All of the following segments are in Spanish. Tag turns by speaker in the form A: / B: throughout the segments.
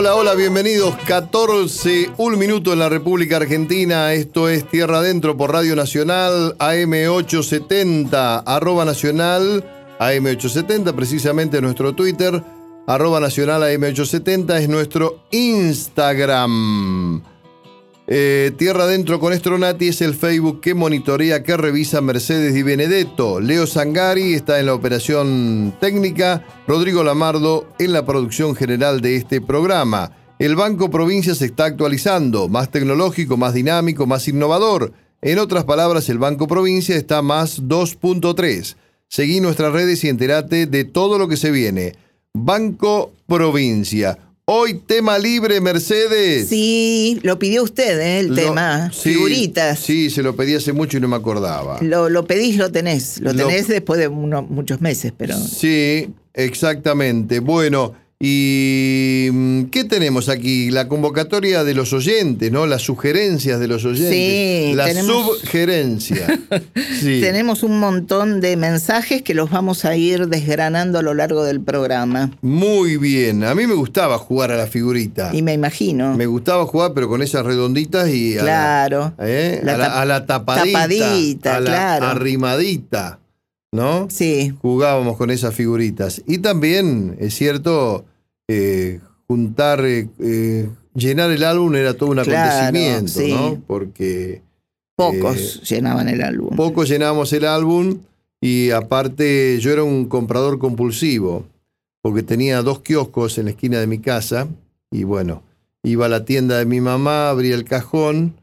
A: Hola, hola, bienvenidos. 14, un minuto en la República Argentina. Esto es Tierra Adentro por Radio Nacional, AM870, arroba nacional, AM870, precisamente nuestro Twitter, arroba nacional AM870 es nuestro Instagram. Eh, Tierra Adentro con Estronati es el Facebook que monitorea, que revisa Mercedes Di Benedetto. Leo Sangari está en la operación técnica. Rodrigo Lamardo en la producción general de este programa. El Banco Provincia se está actualizando, más tecnológico, más dinámico, más innovador. En otras palabras, el Banco Provincia está más 2.3. Seguí nuestras redes y entérate de todo lo que se viene. Banco Provincia Hoy tema libre, Mercedes.
B: Sí, lo pidió usted, ¿eh? el tema. Figuritas.
A: Sí, se lo pedí hace mucho y no me acordaba.
B: Lo, lo pedís, lo tenés. Lo tenés después de muchos meses, pero.
A: Sí, exactamente. Bueno. ¿Y mm, qué tenemos aquí? La convocatoria de los oyentes, ¿no? Las sugerencias de los oyentes. Sí, la sugerencia.
B: sí. Tenemos un montón de mensajes que los vamos a ir desgranando a lo largo del programa.
A: Muy bien. A mí me gustaba jugar a la figurita.
B: Y me imagino.
A: Me gustaba jugar, pero con esas redonditas y a
B: claro.
A: la, ¿eh? a, la, tapadita. Tapadita, a la
B: claro.
A: Arrimadita. ¿No?
B: Sí.
A: Jugábamos con esas figuritas. Y también, es cierto, eh, juntar, eh, eh, llenar el álbum era todo un acontecimiento, ¿no? Porque...
B: Pocos llenaban el álbum.
A: Pocos llenábamos el álbum y aparte yo era un comprador compulsivo, porque tenía dos kioscos en la esquina de mi casa y bueno, iba a la tienda de mi mamá, abría el cajón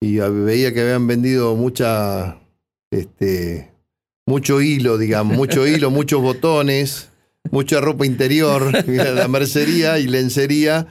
A: y veía que habían vendido mucha este, mucho hilo, digamos, mucho hilo, muchos botones, mucha ropa interior, la mercería y lencería.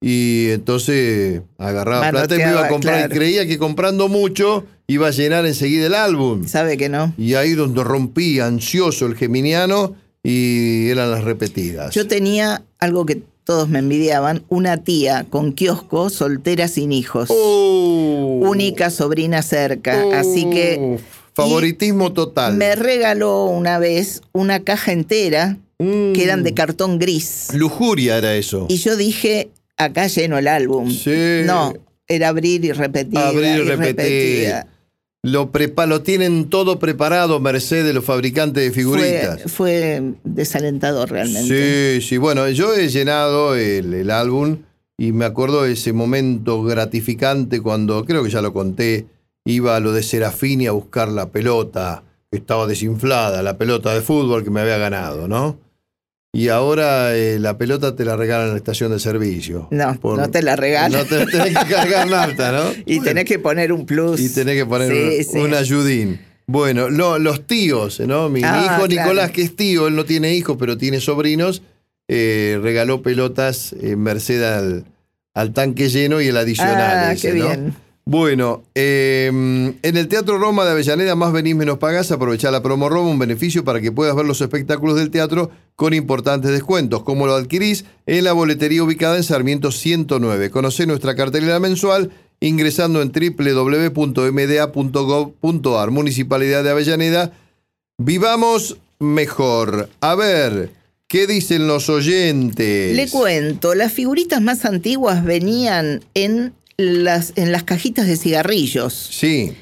A: Y entonces agarraba plata y me iba a comprar. Y creía que comprando mucho iba a llenar enseguida el álbum.
B: Sabe que no.
A: Y ahí donde rompí, ansioso el geminiano, y eran las repetidas.
B: Yo tenía algo que todos me envidiaban, una tía con kiosco, soltera sin hijos.
A: Oh.
B: Única sobrina cerca. Así que
A: Favoritismo total.
B: Me regaló una vez una caja entera que eran de mm. cartón gris.
A: Lujuria era eso.
B: Y yo dije, acá lleno el álbum.
A: Sí.
B: No, era abrir y repetir.
A: Abrir y, repetir. Lo, lo tienen todo preparado, merced de los fabricantes de figuritas.
B: Fue, desalentador realmente.
A: Sí, sí. Bueno, yo he llenado el, el álbum y me acuerdo de ese momento gratificante cuando, creo que ya lo conté, iba a lo de Serafini a buscar la pelota, que estaba desinflada, la pelota de fútbol que me había ganado, ¿no? Y ahora eh, la pelota te la regalan en la estación de servicio.
B: No, no te la regalan.
A: No te tenés que cargar nafta, ¿no?
B: y tenés que poner un plus.
A: Y tenés que poner un, ayudín. Bueno, los tíos, ¿no? Mi, ah, hijo Nicolás, que es tío, él no tiene hijos, pero tiene sobrinos, eh, regaló pelotas en merced al, al, tanque lleno y el adicional.
B: Ah, qué bien.
A: Bueno, em, en el Teatro Roma de Avellaneda, más venís menos pagás, aprovechá la promo Roma, un beneficio para que puedas ver los espectáculos del teatro con importantes descuentos. ¿Cómo lo adquirís? En la boletería ubicada en Sarmiento 109. Conocé nuestra cartelera mensual ingresando en www.mda.gov.ar. Municipalidad de Avellaneda. Vivamos mejor. A ver. ¿Qué dicen los oyentes?
B: Le cuento, las figuritas más antiguas venían en las, en las cajitas de cigarrillos.
A: Sí.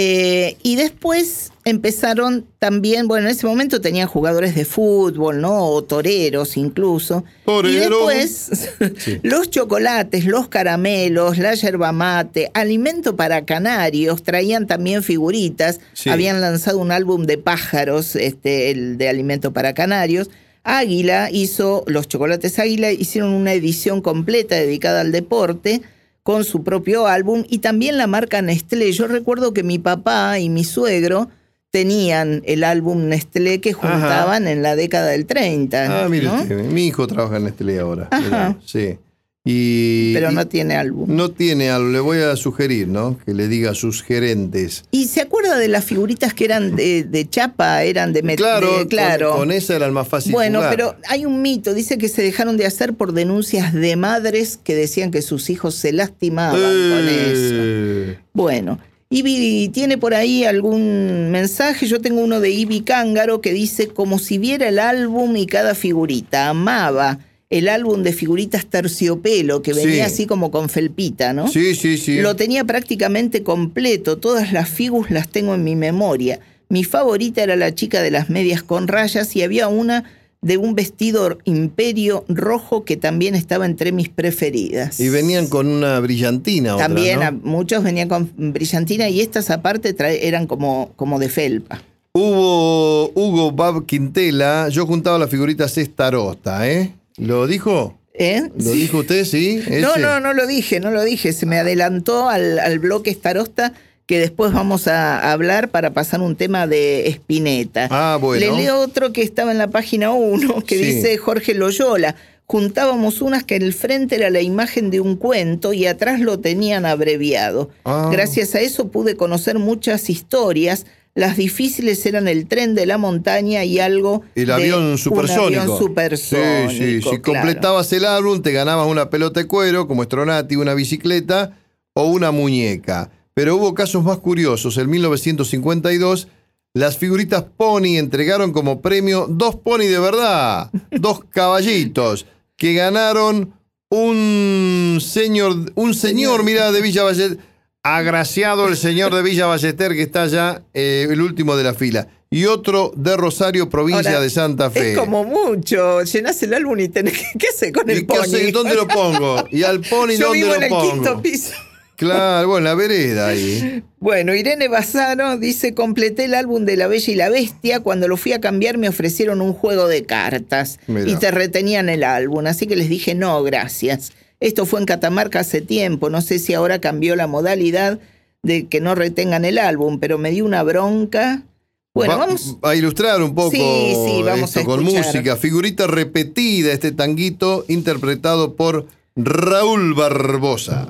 B: Eh, y después empezaron también, bueno, en ese momento tenían jugadores de fútbol, ¿no? O toreros incluso. Y después los chocolates, los caramelos, la yerba mate, alimento para canarios, traían también figuritas. Habían lanzado un álbum de pájaros, este, el de alimento para canarios. Águila hizo, los chocolates Águila hicieron una edición completa dedicada al deporte con su propio álbum y también la marca Nestlé. Yo recuerdo que mi papá y mi suegro tenían el álbum Nestlé que juntaban en la década del 30.
A: Ah, mire mi hijo trabaja en Nestlé ahora. sí.
B: Pero no tiene álbum.
A: No tiene álbum, le voy a sugerir, ¿no? Que le diga a sus gerentes.
B: ¿Y se acuerda de las figuritas que eran de, chapa, eran de metal?
A: Claro, claro. Con, esa era el más fácil.
B: Bueno, pero hay un mito, dice que se dejaron de hacer por denuncias de madres que decían que sus hijos se lastimaban con
A: eh.
B: eso. Bueno. Ibi tiene por ahí algún mensaje. Yo tengo uno de Ibi Cángaro que dice como si viera el álbum y cada figurita. Amaba el álbum de figuritas terciopelo, que venía así como con felpita, ¿no?
A: Sí, sí, sí.
B: Lo tenía prácticamente completo, todas las figuras las tengo en mi memoria. Mi favorita era la chica de las medias con rayas y había una de un vestido imperio rojo que también estaba entre mis preferidas.
A: Y venían con una brillantina.
B: También muchos venían con brillantina y estas aparte eran como, como de felpa.
A: Hubo Hugo Bab Quintela, yo juntaba las figuritas estarosta, ¿eh? ¿Lo dijo?
B: ¿Eh?
A: ¿Lo dijo usted, sí?
B: No, no, no lo dije, no lo dije. Se me adelantó al, al bloque estarosta que después vamos a hablar para pasar un tema de Espineta.
A: Ah, bueno.
B: Le leo otro que estaba en la página 1, que dice Jorge Loyola. Juntábamos unas que en el frente era la imagen de un cuento y atrás lo tenían abreviado. Ah. Gracias a eso pude conocer muchas historias. Las difíciles eran el tren de la montaña y algo.
A: El avión supersónico.
B: avión supersónico.
A: Sí, sí. Si completabas el álbum, te ganabas una pelota de cuero, como Stronati, una bicicleta o una muñeca. Pero hubo casos más curiosos. En 1952, las figuritas Pony entregaron como premio dos Pony de verdad, dos caballitos, que ganaron un señor, un señor, mira, de Villa Ballester, agraciado el señor de Villa Ballester, que está ya eh, el último de la fila y otro de Rosario, provincia de Santa Fe.
B: Es como mucho. Llenás el álbum y tenés que. ¿Qué hace con el pony?
A: ¿Dónde lo pongo? ¿Y al pony
B: Yo
A: dónde
B: vivo
A: lo
B: en
A: pongo?
B: el quinto piso.
A: Claro, bueno, la vereda ahí.
B: Bueno, Irene Bassano dice, completé el álbum de La Bella y la Bestia, cuando lo fui a cambiar me ofrecieron un juego de cartas y te retenían el álbum, así que les dije, no, gracias. Esto fue en Catamarca hace tiempo, no sé si ahora cambió la modalidad de que no retengan el álbum, pero me dio una bronca. Bueno, vamos
A: a ilustrar un poco
B: sí, sí, vamos
A: esto con música. Figurita repetida, este tanguito interpretado por Raúl Barbosa.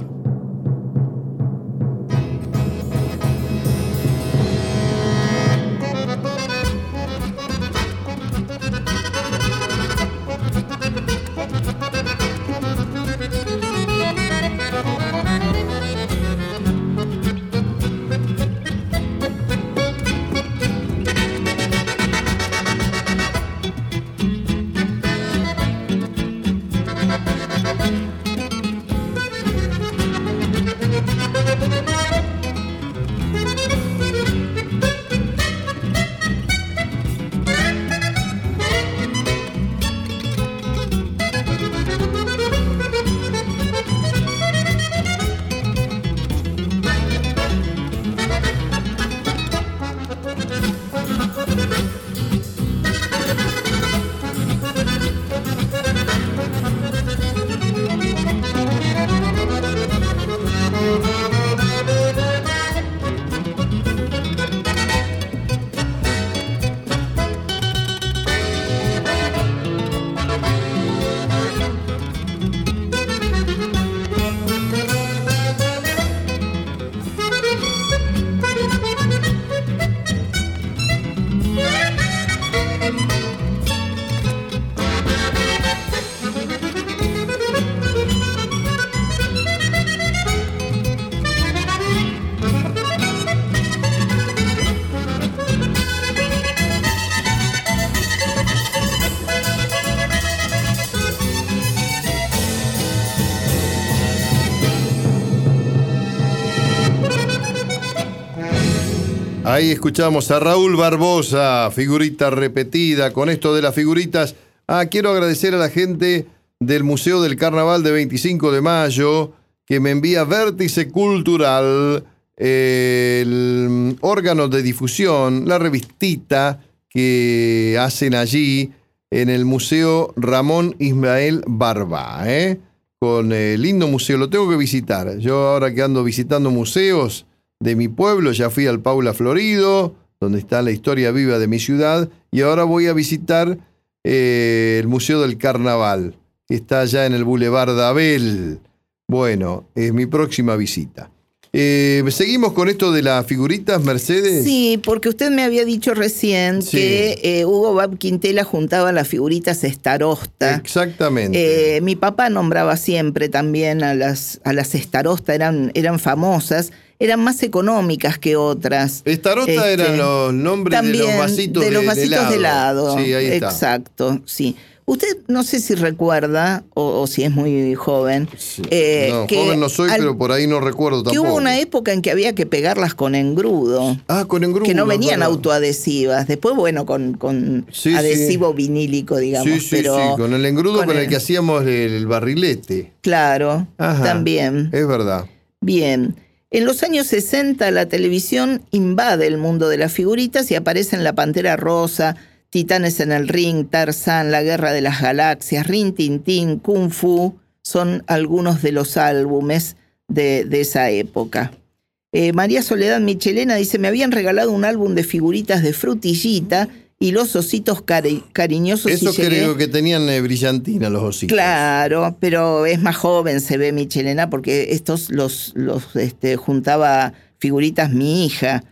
A: Ahí escuchamos a Raúl Barbosa, figurita repetida. Con esto de las figuritas, ah, quiero agradecer a la gente del Museo del Carnaval de 25 de mayo que me envía Vértice Cultural, el órgano de difusión, la revistita que hacen allí en el Museo Ramón Ismael Barba, ¿eh? con el lindo museo. Lo tengo que visitar. Yo ahora que ando visitando museos, de mi pueblo, ya fui al Paula Florido, donde está la historia viva de mi ciudad, y ahora voy a visitar eh, el Museo del Carnaval, que está allá en el Boulevard Abel. Bueno, es mi próxima visita. Eh, ¿Seguimos con esto de las figuritas, Mercedes?
B: Sí, porque usted me había dicho recién que eh, Hugo Bab Quintela juntaba las figuritas estarosta.
A: Exactamente.
B: mi papá nombraba siempre también a las, a las estarosta, eran, eran famosas eran más económicas que otras.
A: Estarosta eran este, los nombres de los vasitos
B: de, los vasitos de helado.
A: Sí, ahí
B: está. Exacto, sí. Usted no sé si recuerda, o, si es muy joven.
A: Eh, no, joven no soy, pero por ahí no recuerdo tampoco.
B: Que hubo una época en que había que pegarlas con engrudo.
A: Ah, con engrudo.
B: Que no venían autoadhesivas. Después, bueno, con, con adhesivo vinílico, digamos. Sí, sí, pero sí,
A: con el engrudo con, el, que hacíamos el barrilete.
B: Claro, también.
A: Es verdad.
B: Bien. En los años 60 la televisión invade el mundo de las figuritas y aparecen La Pantera Rosa, Titanes en el Ring, Tarzán, La Guerra de las Galaxias, Rin Tin Tin, Kung Fu, son algunos de los álbumes de, esa época. Eh, María Soledad Michelena dice, me habían regalado un álbum de figuritas de frutillita y los ositos cariñosos.
A: Eso creo que tenían eh, brillantina los ositos.
B: Claro, pero es más joven, se ve Michelena, porque estos los, los este, juntaba figuritas mi hija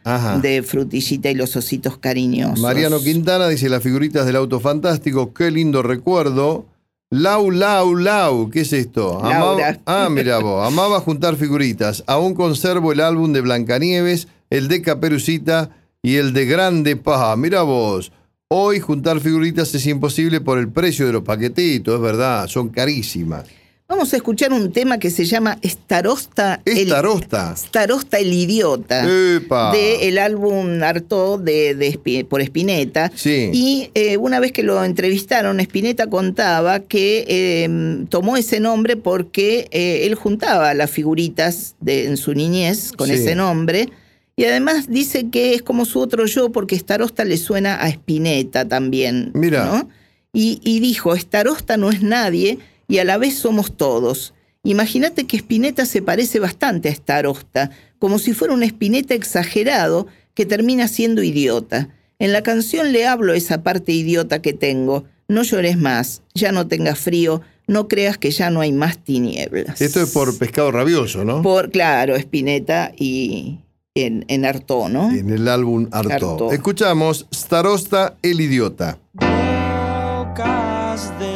B: de frutillita y los ositos cariñosos.
A: Mariano Quintana dice las figuritas del auto fantástico, qué lindo recuerdo. Lau, lau, lau, ¿qué es esto?
B: Amaba,
A: ah, mira vos, amaba juntar figuritas. Aún conservo el álbum de Blancanieves, el de Caperucita y el de Grande Paja. Mira vos, hoy juntar figuritas es imposible por el precio de los paquetitos, es verdad, son carísimas.
B: Vamos a escuchar un tema que se llama Starosta.
A: Starosta.
B: El, Starosta el idiota. De el álbum Arto de, por Spinetta.
A: Sí.
B: Y eh, una vez que lo entrevistaron, Spinetta contaba que em, tomó ese nombre porque eh, él juntaba las figuritas de, en su niñez con ese nombre. Y además dice que es como su otro yo porque Starosta le suena a Spinetta también.
A: Mira.
B: Y, y dijo, Starosta no es nadie y a la vez somos todos. Imagínate que Spinetta se parece bastante a Starosta, como si fuera un Spinetta exagerado que termina siendo idiota. En la canción le hablo esa parte idiota que tengo. No llores más, ya no tengas frío, no creas que ya no hay más tinieblas.
A: Esto es por pescado rabioso, ¿no?
B: Por, claro, Spinetta y en, en Artó, ¿no?
A: En el álbum Artó. Escuchamos Starosta el idiota.
C: de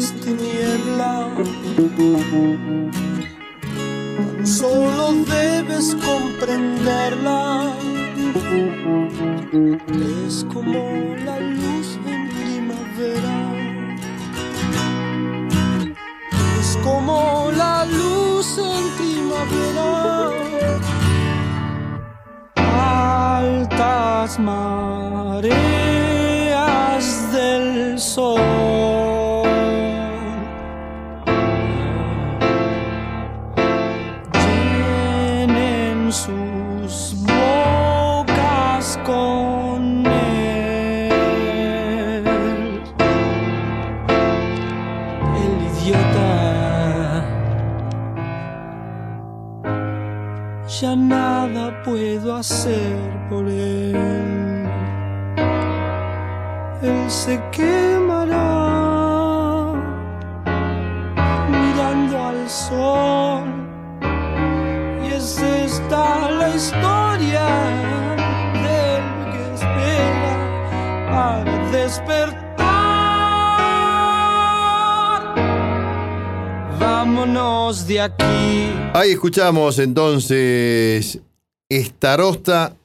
C: no hay más tiniebla. Solo debes comprenderla. Es como la luz en primavera. Es como la luz en primavera. altas mareas del sol. Hacer por él. Él se quemará mirando al sol. Y es esta la historia del que espera para despertar. Vámonos de aquí.
A: Ahí escuchamos entonces Estarosta,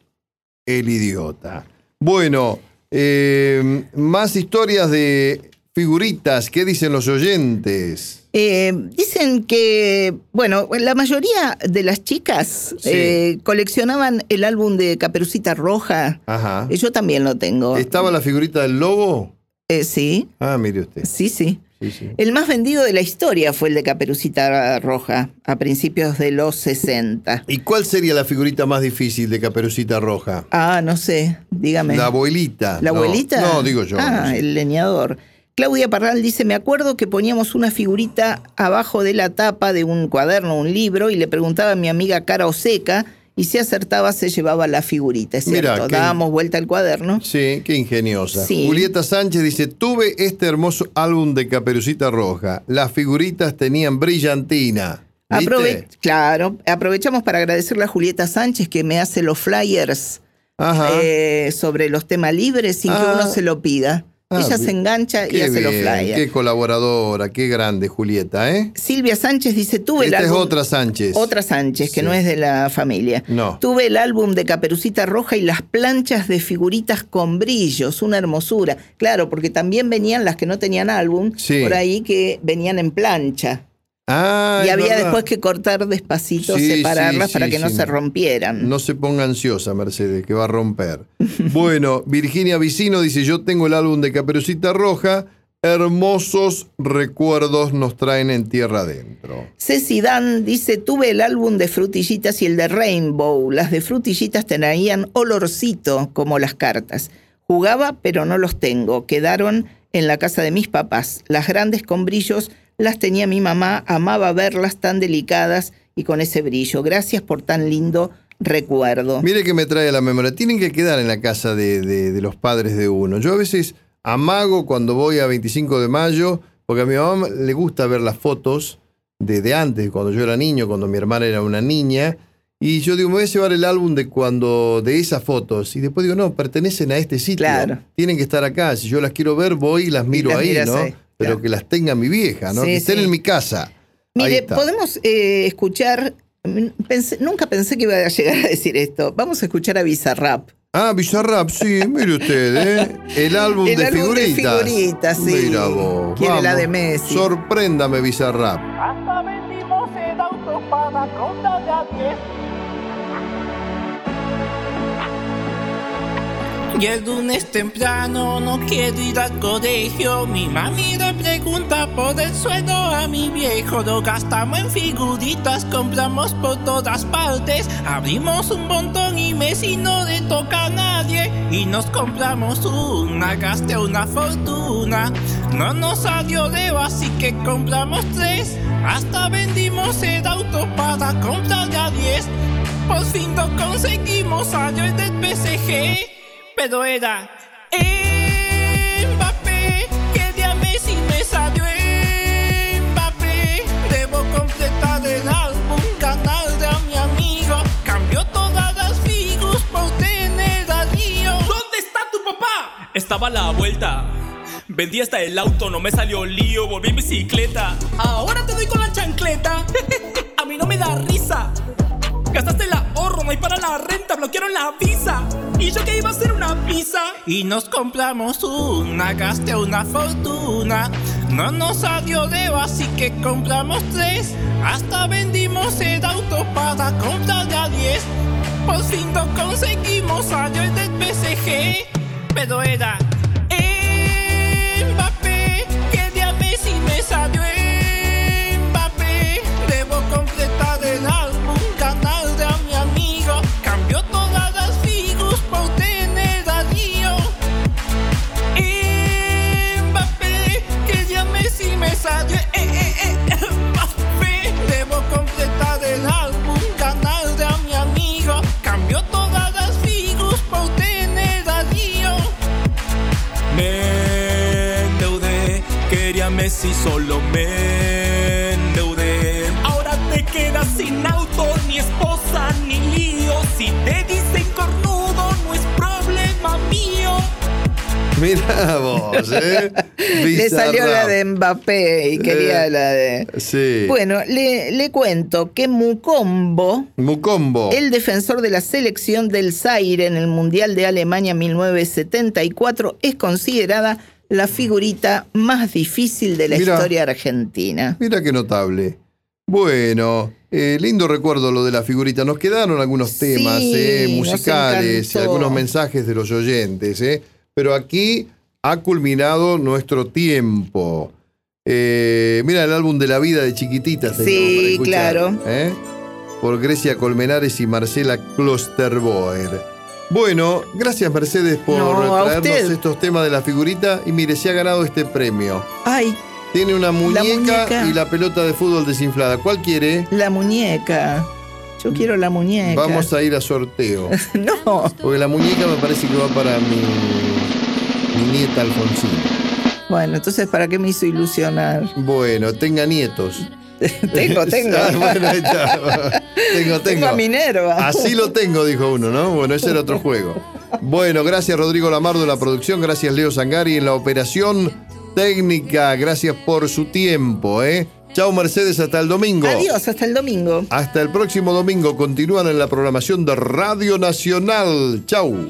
A: el idiota. Bueno, eh, más historias de figuritas. ¿Qué dicen los oyentes?
B: Eh, dicen que, bueno, la mayoría de las chicas eh, coleccionaban el álbum de Caperucita Roja.
A: Ajá.
B: Yo también lo tengo.
A: ¿Estaba la figurita del lobo?
B: sí.
A: Ah, mire usted.
B: Sí, sí. El más vendido de la historia fue el de Caperucita Roja, a principios de los 60.
A: ¿Y cuál sería la figurita más difícil de Caperucita Roja?
B: Ah, no sé, dígame.
A: La abuelita.
B: ¿La abuelita?
A: No, digo yo.
B: Ah, el leñador. Claudia Parral dice, me acuerdo que poníamos una figurita abajo de la tapa de un cuaderno, un libro, y le preguntaba a mi amiga cara o seca y si acertaba se llevaba la figurita, es cierto. Dábamos vuelta al cuaderno.
A: Sí, qué ingeniosa. Julieta Sánchez dice, tuve este hermoso álbum de Caperucita Roja. Las figuritas tenían brillantina.
B: claro, aprovechamos para agradecerle a Julieta Sánchez que me hace los flyers eh, sobre los temas libres sin que uno ah. se lo pida. Ah, Ella se engancha y hace los flyers.
A: Qué colaboradora, qué grande Julieta, ¿eh?
B: Silvia Sánchez dice, tuve
A: el
B: álbum...
A: es otra Sánchez.
B: Otra Sánchez, que no es de la familia.
A: No.
B: Tuve el álbum de Caperucita Roja y las planchas de figuritas con brillos, una hermosura. Claro, porque también venían las que no tenían álbum, por ahí que venían en plancha.
A: Ah,
B: y había después que cortar despacito, separarlas para que no se rompieran.
A: No se ponga ansiosa, Mercedes, que va a romper. bueno, Virginia Vicino dice: Yo tengo el álbum de Caperucita Roja. Hermosos recuerdos nos traen en tierra adentro.
B: Ceci Dan dice: Tuve el álbum de frutillitas y el de Rainbow. Las de frutillitas tenían olorcito como las cartas. Jugaba, pero no los tengo. Quedaron en la casa de mis papás. Las grandes con brillos las tenía mi mamá, amaba verlas tan delicadas y con ese brillo. Gracias por tan lindo recuerdo.
A: Mire que me trae a la memoria. Tienen que quedar en la casa de, los padres de uno. Yo a veces amago cuando voy a 25 de mayo, porque a mi mamá le gusta ver las fotos de, antes, cuando yo era niño, cuando mi hermana era una niña. Y yo digo, me voy a llevar el álbum de cuando, de esas fotos. Y después digo, no, pertenecen a este sitio. Tienen que estar acá. Si yo las quiero ver, voy y las miro ahí, ¿no? Pero que las tenga mi vieja, ¿no? que estén en mi casa.
B: Mire, podemos eh, escuchar, nunca pensé que iba a llegar a decir esto. Vamos a escuchar a Bizarrap.
A: Ah, Bizarrap, sí, mire usted, ¿eh? El álbum,
B: El
A: de,
B: álbum
A: figuritas.
B: de figuritas. sí.
A: Mira vos.
B: Quiere la de Messi.
A: Sorpréndame, Bizarrap.
D: Hasta vendimos el auto para contarle a 10 Y el lunes temprano no quiero ir al colegio. Mi mami le pregunta por el sueldo a mi viejo. Lo gastamos en figuritas, compramos por todas partes. Abrimos un montón y Messi no le toca a nadie. Y nos compramos una, gasté una fortuna. No nos salió de así que compramos tres. Hasta vendimos el auto para comprarle a diez. Por fin lo conseguimos, el del PSG pero era Mbappé, que día Messi me salió Mbappé. Debo completar el álbum, ganarle a mi amigo. Cambió todas las figuras por tener a Río.
E: ¿Dónde está tu papá? Estaba a la vuelta. Vendí hasta el auto, no me salió lío, volví en bicicleta. Ahora te doy con la chancleta. a mí no me da risa. Gastaste el ahorro, no hay para la renta, bloquearon la visa. Y yo que iba a hacer una pizza. Y nos compramos una, gasté una fortuna. No nos salió de así que compramos tres. Hasta vendimos el auto para comprar ya diez. Por fin lo conseguimos, salió el del PSG. Pero era si solo me endeudé. Ahora te quedas sin auto, ni esposa, ni lío. Si te dicen cornudo, no es problema mío.
A: Mira vos, ¿eh?
B: le salió la de Mbappé y quería eh, la de.
A: Sí.
B: Bueno, le, le, cuento que Mukombo.
A: Mukombo.
B: El defensor de la selección del Zaire en el Mundial de Alemania 1974 es considerada la figurita más difícil de la historia argentina.
A: Mira qué notable. Bueno, eh, lindo recuerdo lo de la figurita. Nos quedaron algunos temas eh, musicales y algunos mensajes de los oyentes. Eh. Pero aquí ha culminado nuestro tiempo. mira el álbum de la vida de chiquititas.
B: Sí, claro.
A: Por Grecia Colmenares y Marcela Klosterboer. Bueno, gracias Mercedes por traernos estos temas de la figurita y mire, se ha ganado este premio.
B: Ay.
A: Tiene una muñeca, y la pelota de fútbol desinflada. ¿Cuál quiere?
B: La muñeca. Yo quiero la muñeca.
A: Vamos a ir a sorteo.
B: no.
A: Porque la muñeca me parece que va para mi, mi nieta Alfonsina.
B: Bueno, entonces, ¿para qué me hizo ilusionar?
A: Bueno, tenga nietos.
B: tengo, tengo.
A: Ah, bueno, ahí está. tengo, tengo.
B: a Minerva.
A: Así lo tengo, dijo uno, ¿no? Bueno, ese era otro juego. Bueno, gracias Rodrigo Lamardo en la producción, gracias Leo Sangari en la operación técnica, gracias por su tiempo, ¿eh? Chao Mercedes, hasta el domingo.
B: Adiós, hasta el domingo.
A: Hasta el próximo domingo. Continúan en la programación de Radio Nacional. Chau.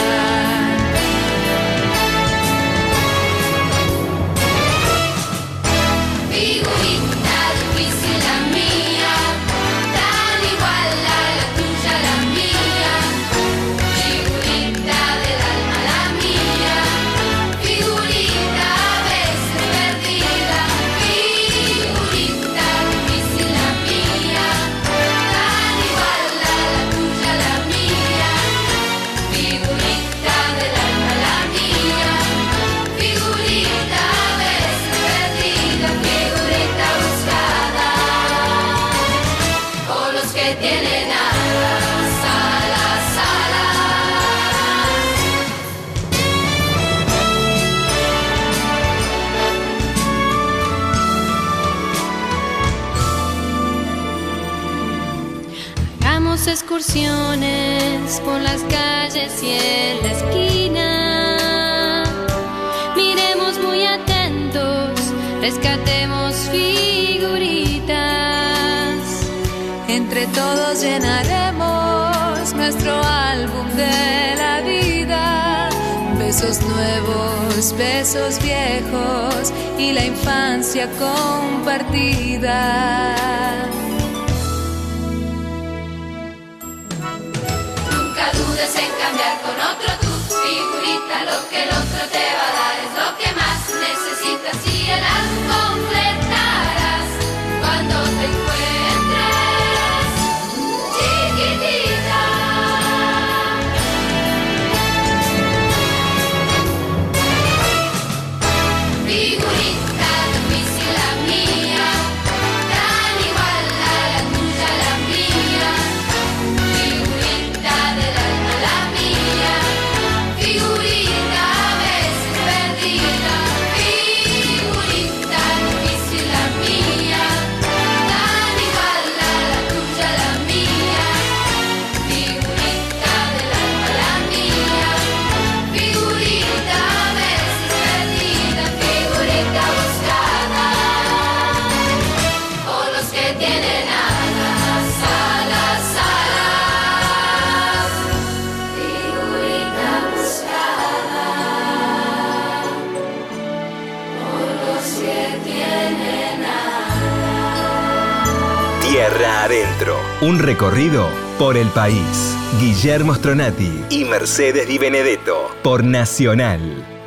F: Besos nuevos, besos viejos y la infancia compartida. en cambiar con otro tu figurita. Lo que el otro te va a dar es lo que más necesitas y el algo
G: recorrido por el país. Guillermo Stronati y Mercedes Di Benedetto por Nacional.